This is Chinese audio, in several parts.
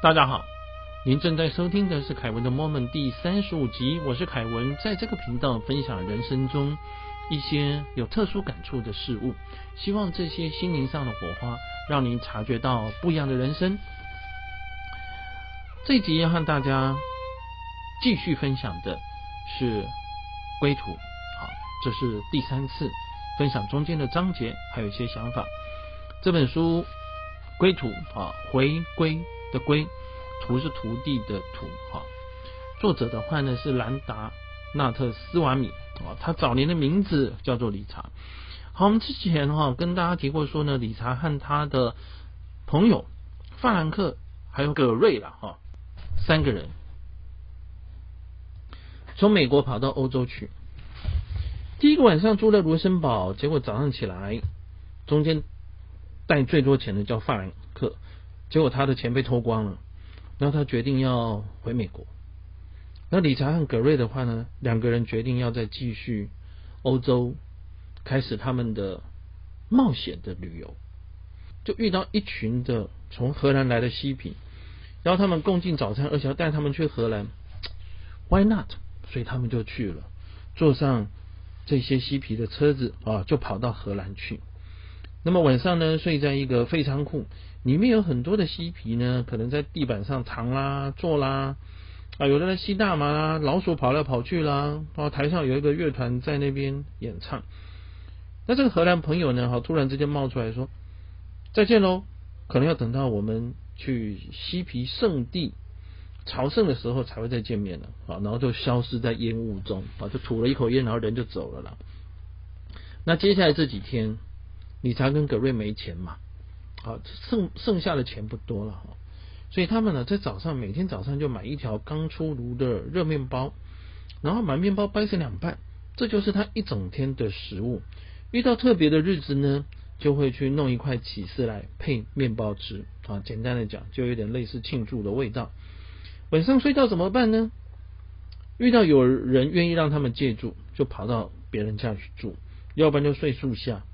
大家好，您正在收听的是凯文的 Moment 第三十五集，我是凯文，在这个频道分享人生中一些有特殊感触的事物，希望这些心灵上的火花，让您察觉到不一样的人生。这一集要和大家继续分享的是归途，好，这是第三次分享中间的章节，还有一些想法。这本书归途啊，回归。的归，徒是徒弟的徒，哈。作者的话呢是兰达纳特斯瓦米，啊，他早年的名字叫做理查。好，我们之前哈跟大家提过说呢，理查和他的朋友法兰克还有葛瑞了，哈，三个人从美国跑到欧洲去。第一个晚上住在罗森堡，结果早上起来，中间带最多钱的叫法兰克。结果他的钱被偷光了，然后他决定要回美国。那理查和葛瑞的话呢，两个人决定要再继续欧洲，开始他们的冒险的旅游。就遇到一群的从荷兰来的嬉皮，然后他们共进早餐，而且要带他们去荷兰。Why not？所以他们就去了，坐上这些嬉皮的车子啊，就跑到荷兰去。那么晚上呢，睡在一个废仓库。里面有很多的嬉皮呢，可能在地板上躺啦、坐啦，啊，有的在吸大麻啦，老鼠跑来跑去啦，啊，台上有一个乐团在那边演唱。那这个荷兰朋友呢，哈，突然之间冒出来说：“再见喽，可能要等到我们去嬉皮圣地朝圣的时候才会再见面了。”啊，然后就消失在烟雾中，啊，就吐了一口烟，然后人就走了啦。那接下来这几天，理查跟葛瑞没钱嘛？啊，剩剩下的钱不多了哈，所以他们呢在早上每天早上就买一条刚出炉的热面包，然后把面包掰成两半，这就是他一整天的食物。遇到特别的日子呢，就会去弄一块起司来配面包吃啊。简单的讲，就有点类似庆祝的味道。晚上睡觉怎么办呢？遇到有人愿意让他们借住，就跑到别人家去住，要不然就睡树下，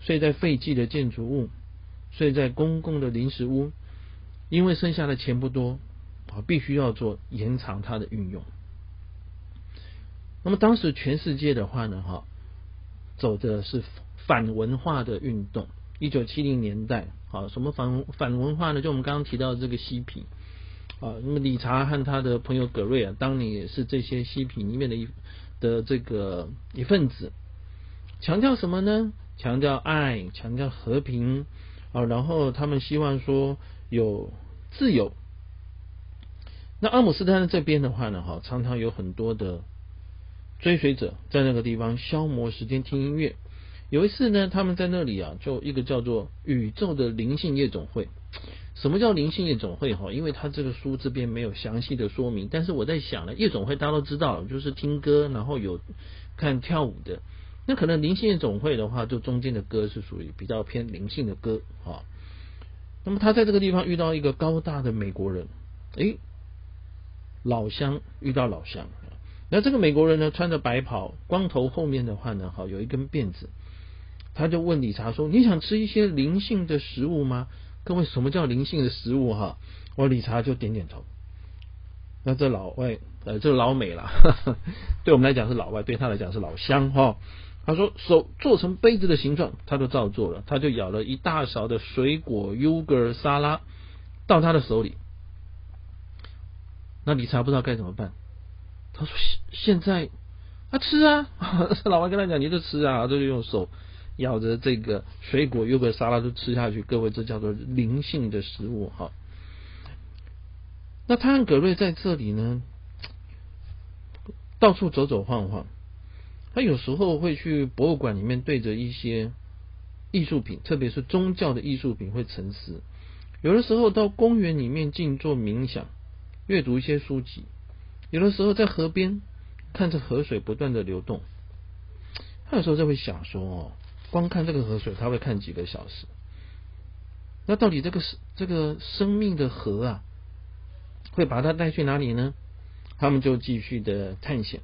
睡在废弃的建筑物。睡在公共的临时屋，因为剩下的钱不多啊，必须要做延长它的运用。那么当时全世界的话呢，哈，走的是反文化的运动。一九七零年代，啊，什么反反文化呢？就我们刚刚提到的这个嬉皮啊，那么理查和他的朋友葛瑞啊，当年也是这些嬉皮里面的一的这个一份子，强调什么呢？强调爱，强调和平。啊，然后他们希望说有自由。那阿姆斯特丹这边的话呢，哈，常常有很多的追随者在那个地方消磨时间听音乐。有一次呢，他们在那里啊，就一个叫做宇宙的灵性夜总会。什么叫灵性夜总会？哈，因为他这个书这边没有详细的说明，但是我在想呢，夜总会大家都知道，就是听歌，然后有看跳舞的。那可能灵性夜总会的话，就中间的歌是属于比较偏灵性的歌啊。那么他在这个地方遇到一个高大的美国人，诶，老乡遇到老乡。那这个美国人呢，穿着白袍，光头，后面的话呢，好有一根辫子。他就问理查说：“你想吃一些灵性的食物吗？”各位，什么叫灵性的食物？哈，我理查就点点头。那这老外，呃，这老美了，对我们来讲是老外，对他来讲是老乡哈。他说：“手做成杯子的形状，他就照做了。他就舀了一大勺的水果优格沙拉到他的手里。那理查不知道该怎么办。他说：现现在他吃啊，老外跟他讲，你就吃啊，就用手咬着这个水果优格沙拉都吃下去。各位，这叫做灵性的食物哈。那他和格瑞在这里呢，到处走走晃晃。”他有时候会去博物馆里面对着一些艺术品，特别是宗教的艺术品会沉思。有的时候到公园里面静坐冥想，阅读一些书籍。有的时候在河边看着河水不断的流动。他有时候就会想说：哦，光看这个河水，他会看几个小时。那到底这个这个生命的河啊，会把他带去哪里呢？他们就继续的探险。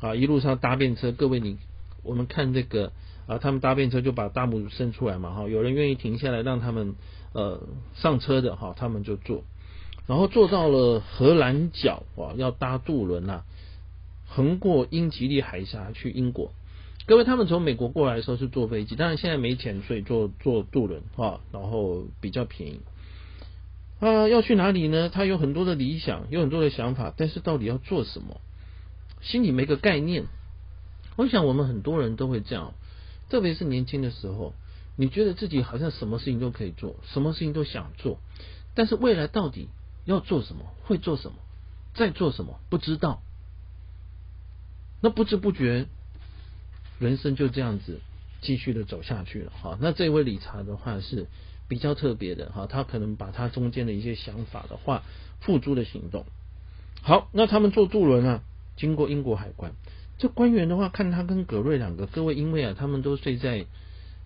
啊，一路上搭便车，各位你，我们看这个啊，他们搭便车就把大拇指伸出来嘛，哈，有人愿意停下来让他们呃上车的哈，他们就坐。然后坐到了荷兰角啊，要搭渡轮啊，横过英吉利海峡去英国。各位，他们从美国过来的时候是坐飞机，当然现在没钱，所以坐坐渡轮啊，然后比较便宜。啊，要去哪里呢？他有很多的理想，有很多的想法，但是到底要做什么，心里没个概念。我想我们很多人都会这样，特别是年轻的时候，你觉得自己好像什么事情都可以做，什么事情都想做，但是未来到底要做什么，会做什么，在做什么，不知道。那不知不觉，人生就这样子继续的走下去了。哈，那这位理查的话是。比较特别的哈，他可能把他中间的一些想法的话付诸的行动。好，那他们坐渡轮啊，经过英国海关，这官员的话看他跟葛瑞两个，各位因为啊，他们都睡在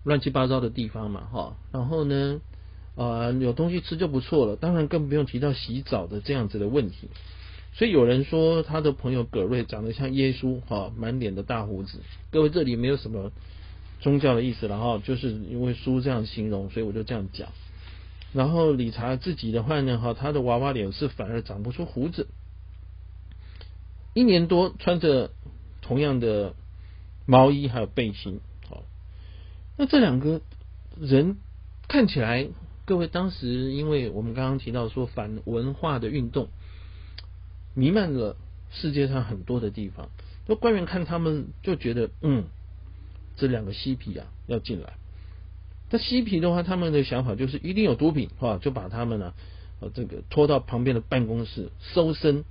乱七八糟的地方嘛哈，然后呢啊有东西吃就不错了，当然更不用提到洗澡的这样子的问题。所以有人说他的朋友葛瑞长得像耶稣哈，满脸的大胡子。各位这里没有什么。宗教的意思，然后就是因为书这样形容，所以我就这样讲。然后理查自己的话呢，哈，他的娃娃脸是反而长不出胡子。一年多穿着同样的毛衣还有背心，好，那这两个人看起来，各位当时因为我们刚刚提到说反文化的运动弥漫了世界上很多的地方，那官员看他们就觉得，嗯。这两个嬉皮啊要进来，那嬉皮的话，他们的想法就是一定有毒品，哈，就把他们呢，呃，这个拖到旁边的办公室搜身。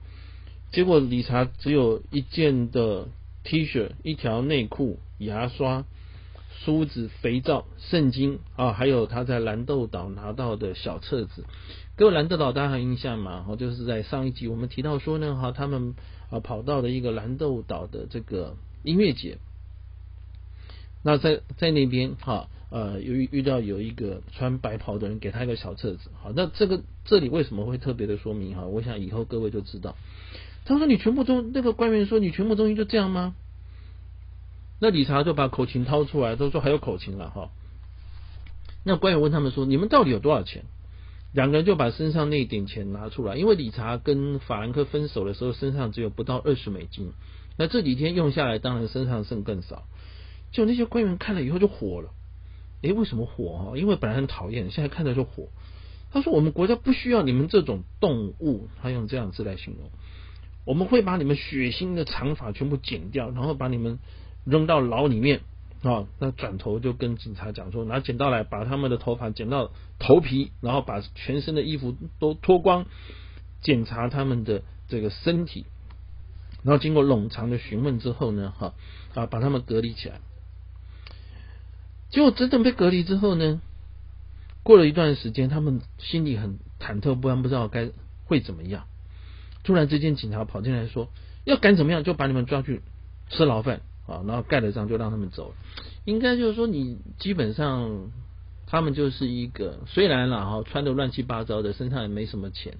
结果理查只有一件的 T 恤、一条内裤、牙刷、梳子、肥皂、圣经啊，还有他在蓝豆岛拿到的小册子。各位蓝豆岛大家还印象吗？哈，就是在上一集我们提到说呢，哈，他们啊跑到了一个蓝豆岛的这个音乐节。那在在那边哈呃由于遇到有一个穿白袍的人给他一个小册子好那这个这里为什么会特别的说明哈我想以后各位就知道他说你全部都那个官员说你全部东西就这样吗？那理查就把口琴掏出来都说还有口琴了哈那官员问他们说你们到底有多少钱？两个人就把身上那一点钱拿出来，因为理查跟法兰克分手的时候身上只有不到二十美金，那这几天用下来当然身上剩更少。就那些官员看了以后就火了，诶，为什么火啊？因为本来很讨厌，现在看着就火。他说：“我们国家不需要你们这种动物。”他用这样字来形容。我们会把你们血腥的长发全部剪掉，然后把你们扔到牢里面啊。那转头就跟警察讲说：“拿剪刀来，把他们的头发剪到头皮，然后把全身的衣服都脱光，检查他们的这个身体，然后经过冗长的询问之后呢，哈啊，把他们隔离起来。”结果真正被隔离之后呢，过了一段时间，他们心里很忐忑不安，不知道该会怎么样。突然之间，警察跑进来说：“要敢怎么样，就把你们抓去吃牢饭啊！”然后盖了章，就让他们走了。应该就是说，你基本上他们就是一个虽然啦哈，穿的乱七八糟的，身上也没什么钱。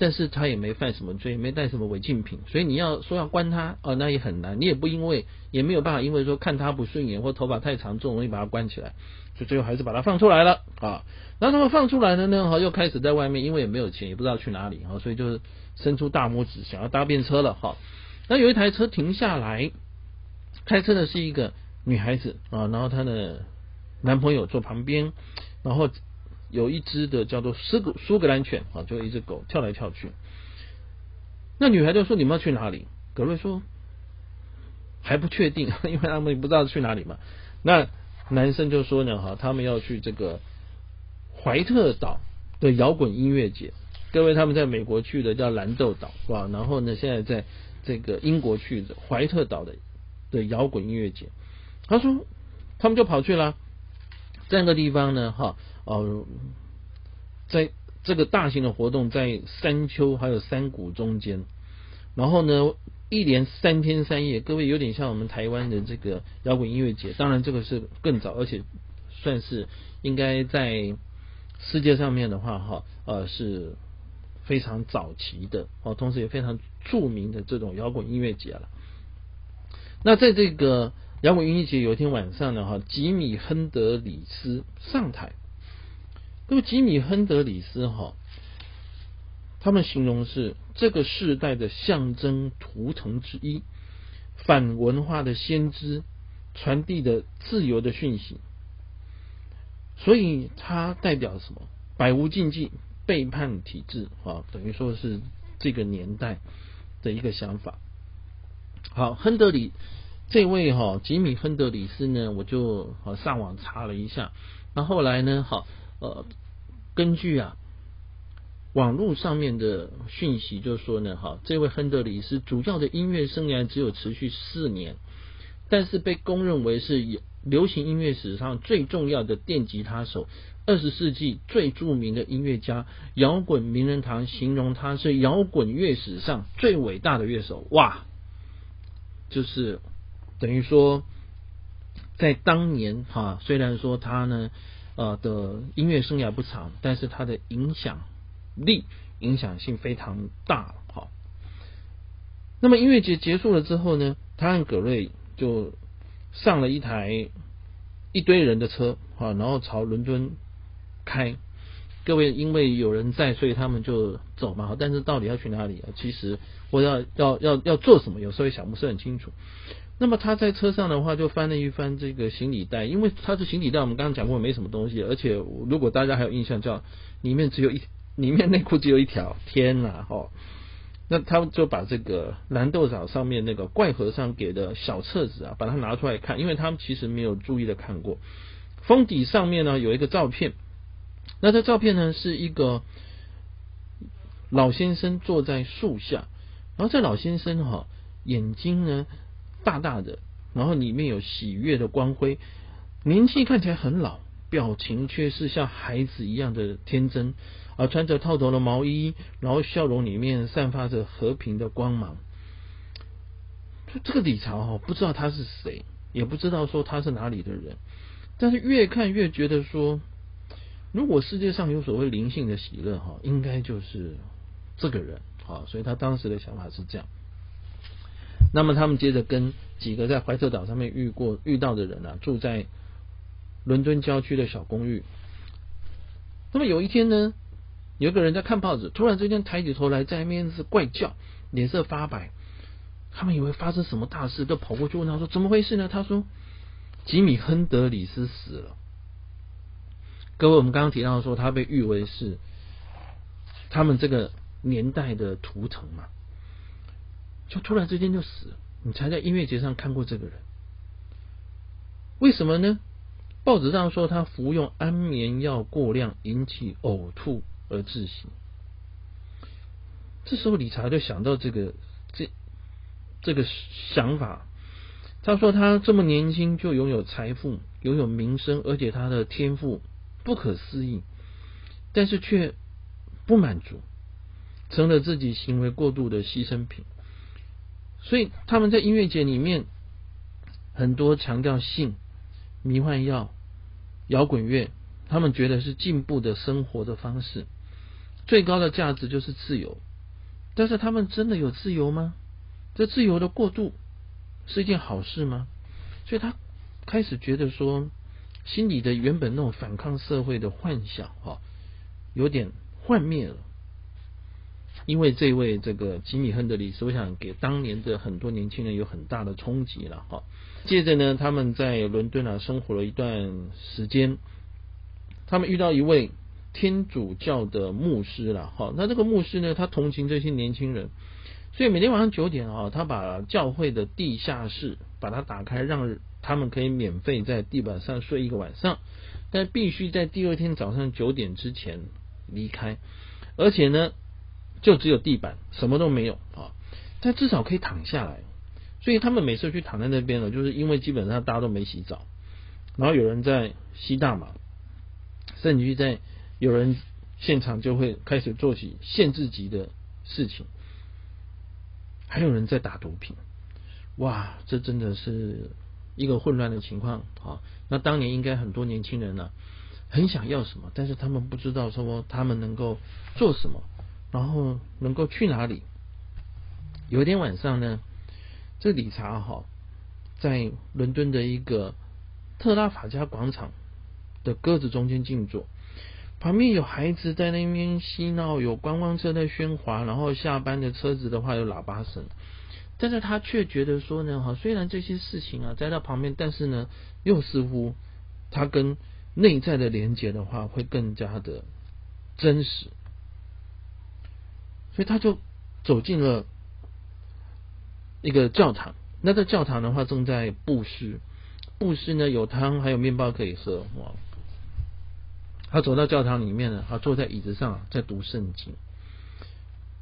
但是他也没犯什么罪，没带什么违禁品，所以你要说要关他，哦，那也很难。你也不因为，也没有办法，因为说看他不顺眼或头发太长，就容易把他关起来，就最后还是把它放出来了啊。然后他们放出来了呢，哈，又开始在外面，因为也没有钱，也不知道去哪里，哈，所以就是伸出大拇指想要搭便车了，哈。那有一台车停下来，开车的是一个女孩子啊，然后她的男朋友坐旁边，然后。有一只的叫做苏格苏格兰犬啊，就一只狗跳来跳去。那女孩就说：“你们要去哪里？”格瑞说：“还不确定，因为他们也不知道去哪里嘛。”那男生就说呢：“哈，他们要去这个怀特岛的摇滚音乐节。各位，他们在美国去的叫蓝豆岛是吧？然后呢，现在在这个英国去的怀特岛的的摇滚音乐节。他说，他们就跑去了这样个地方呢，哈。”哦，在这个大型的活动在山丘还有山谷中间，然后呢，一连三天三夜，各位有点像我们台湾的这个摇滚音乐节，当然这个是更早，而且算是应该在世界上面的话，哈，呃，是非常早期的哦，同时也非常著名的这种摇滚音乐节了。那在这个摇滚音乐节有一天晚上呢，哈，吉米亨德里斯上台。那么吉米亨德里斯哈，他们形容是这个世代的象征图腾之一，反文化的先知，传递的自由的讯息。所以它代表什么？百无禁忌，背叛体制啊，等于说是这个年代的一个想法。好，亨德里这位哈吉米亨德里斯呢，我就上网查了一下，那后来呢，好呃，根据啊网络上面的讯息，就说呢，哈，这位亨德里斯主要的音乐生涯只有持续四年，但是被公认为是。流行音乐史上最重要的电吉他手，二十世纪最著名的音乐家，摇滚名人堂形容他是摇滚乐史上最伟大的乐手。哇，就是等于说，在当年哈，虽然说他呢呃的音乐生涯不长，但是他的影响力、影响性非常大。哈，那么音乐节结束了之后呢，他和葛瑞就。上了一台一堆人的车啊，然后朝伦敦开。各位因为有人在，所以他们就走嘛。但是到底要去哪里啊？其实或要要要要做什么，有时候也想不是很清楚。那么他在车上的话，就翻了一翻这个行李袋，因为他是行李袋，我们刚刚讲过没什么东西，而且如果大家还有印象，叫里面只有一里面内裤只有一条，天哪，哈。那他就把这个蓝豆枣上面那个怪和尚给的小册子啊，把它拿出来看，因为他们其实没有注意的看过。封底上面呢有一个照片，那这照片呢是一个老先生坐在树下，然后这老先生哈眼睛呢大大的，然后里面有喜悦的光辉，年纪看起来很老，表情却是像孩子一样的天真。而，穿着套头的毛衣，然后笑容里面散发着和平的光芒。这个李朝哈，不知道他是谁，也不知道说他是哪里的人，但是越看越觉得说，如果世界上有所谓灵性的喜乐哈，应该就是这个人啊。所以他当时的想法是这样。那么他们接着跟几个在怀特岛上面遇过遇到的人啊，住在伦敦郊区的小公寓。那么有一天呢？有个人在看报纸，突然之间抬起头来，在那边是怪叫，脸色发白。他们以为发生什么大事，都跑过去问他说：“怎么回事呢？”他说：“吉米亨德里斯死了。”各位，我们刚刚提到说他被誉为是他们这个年代的图腾嘛，就突然之间就死了。你才在音乐节上看过这个人，为什么呢？报纸上说他服用安眠药过量，引起呕吐。而窒息。这时候理查就想到这个这这个想法。他说他这么年轻就拥有财富，拥有名声，而且他的天赋不可思议，但是却不满足，成了自己行为过度的牺牲品。所以他们在音乐节里面很多强调性、迷幻药、摇滚乐，他们觉得是进步的生活的方式。最高的价值就是自由，但是他们真的有自由吗？这自由的过度是一件好事吗？所以他开始觉得说，心里的原本那种反抗社会的幻想，哈，有点幻灭了。因为这位这个吉米亨德里斯，我想给当年的很多年轻人有很大的冲击了，哈。接着呢，他们在伦敦啊生活了一段时间，他们遇到一位。天主教的牧师了，哈，那这个牧师呢，他同情这些年轻人，所以每天晚上九点啊，他把教会的地下室把它打开，让他们可以免费在地板上睡一个晚上，但必须在第二天早上九点之前离开，而且呢，就只有地板，什么都没有啊，但至少可以躺下来，所以他们每次去躺在那边呢，就是因为基本上大家都没洗澡，然后有人在吸大麻，甚至于在。有人现场就会开始做起限制级的事情，还有人在打毒品，哇，这真的是一个混乱的情况啊！那当年应该很多年轻人呢，很想要什么，但是他们不知道说他们能够做什么，然后能够去哪里。有一天晚上呢，这理查哈在伦敦的一个特拉法加广场的鸽子中间静坐。旁边有孩子在那边嬉闹，有观光车在喧哗，然后下班的车子的话有喇叭声，但是他却觉得说呢，哈，虽然这些事情啊在他旁边，但是呢，又似乎他跟内在的连接的话会更加的真实，所以他就走进了一个教堂。那在教堂的话正在布施，布施呢有汤还有面包可以喝哇。他走到教堂里面呢，他坐在椅子上在读圣经。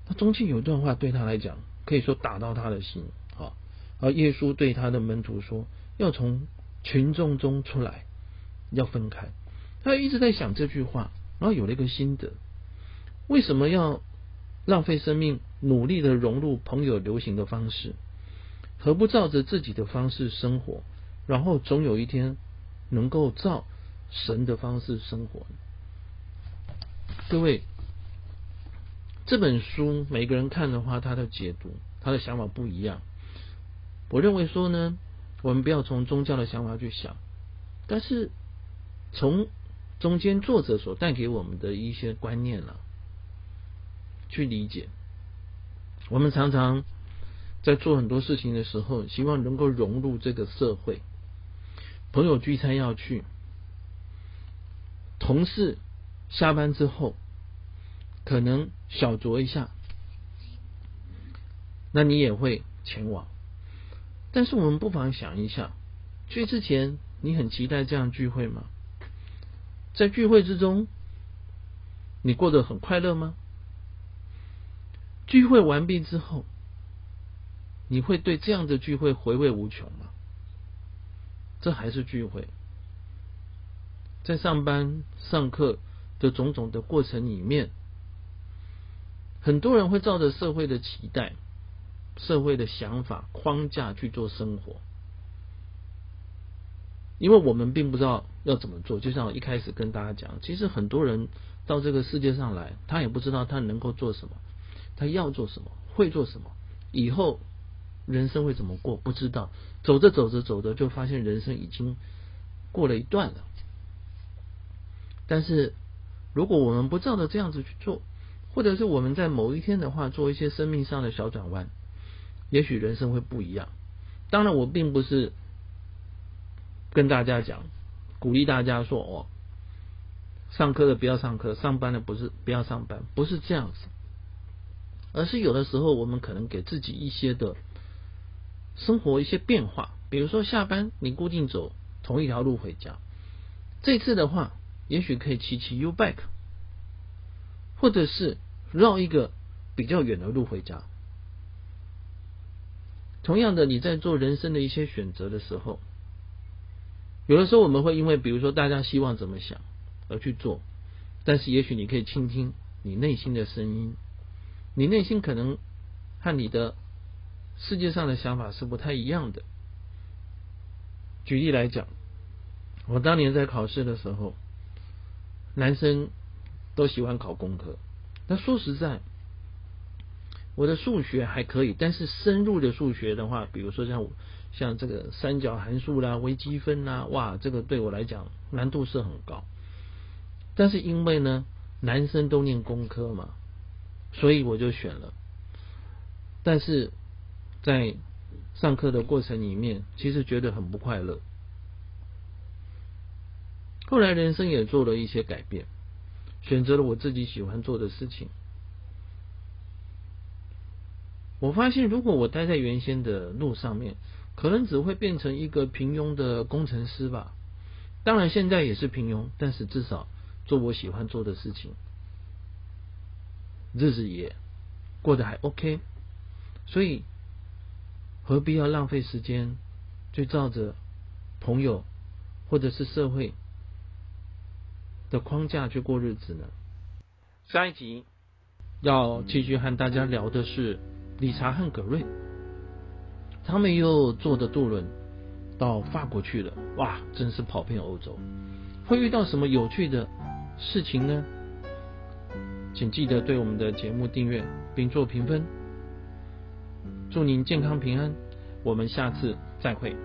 他中间有一段话对他来讲，可以说打到他的心啊。而耶稣对他的门徒说：“要从群众中出来，要分开。”他一直在想这句话，然后有了一个心得：为什么要浪费生命，努力的融入朋友流行的方式，何不照着自己的方式生活？然后总有一天能够照。神的方式生活，各位，这本书每个人看的话，他的解读、他的想法不一样。我认为说呢，我们不要从宗教的想法去想，但是从中间作者所带给我们的一些观念了，去理解。我们常常在做很多事情的时候，希望能够融入这个社会，朋友聚餐要去。同事下班之后，可能小酌一下，那你也会前往。但是我们不妨想一下，去之前你很期待这样聚会吗？在聚会之中，你过得很快乐吗？聚会完毕之后，你会对这样的聚会回味无穷吗？这还是聚会。在上班、上课的种种的过程里面，很多人会照着社会的期待、社会的想法框架去做生活，因为我们并不知道要怎么做。就像我一开始跟大家讲，其实很多人到这个世界上来，他也不知道他能够做什么，他要做什么，会做什么，以后人生会怎么过，不知道。走着走着走着，就发现人生已经过了一段了。但是，如果我们不照着这样子去做，或者是我们在某一天的话做一些生命上的小转弯，也许人生会不一样。当然，我并不是跟大家讲，鼓励大家说哦，上课的不要上课，上班的不是不要上班，不是这样子，而是有的时候我们可能给自己一些的生活一些变化，比如说下班你固定走同一条路回家，这次的话。也许可以骑骑 U bike，或者是绕一个比较远的路回家。同样的，你在做人生的一些选择的时候，有的时候我们会因为，比如说大家希望怎么想而去做，但是也许你可以倾听你内心的声音，你内心可能和你的世界上的想法是不太一样的。举例来讲，我当年在考试的时候。男生都喜欢考工科，那说实在，我的数学还可以，但是深入的数学的话，比如说像像这个三角函数啦、微积分啦，哇，这个对我来讲难度是很高。但是因为呢，男生都念工科嘛，所以我就选了。但是在上课的过程里面，其实觉得很不快乐。后来人生也做了一些改变，选择了我自己喜欢做的事情。我发现，如果我待在原先的路上面，可能只会变成一个平庸的工程师吧。当然，现在也是平庸，但是至少做我喜欢做的事情，日子也过得还 OK。所以，何必要浪费时间，去照着朋友或者是社会？的框架去过日子呢？下一集要继续和大家聊的是理查和葛瑞，他们又坐着渡轮到法国去了。哇，真是跑遍欧洲，会遇到什么有趣的事情呢？请记得对我们的节目订阅并做评分。祝您健康平安，我们下次再会。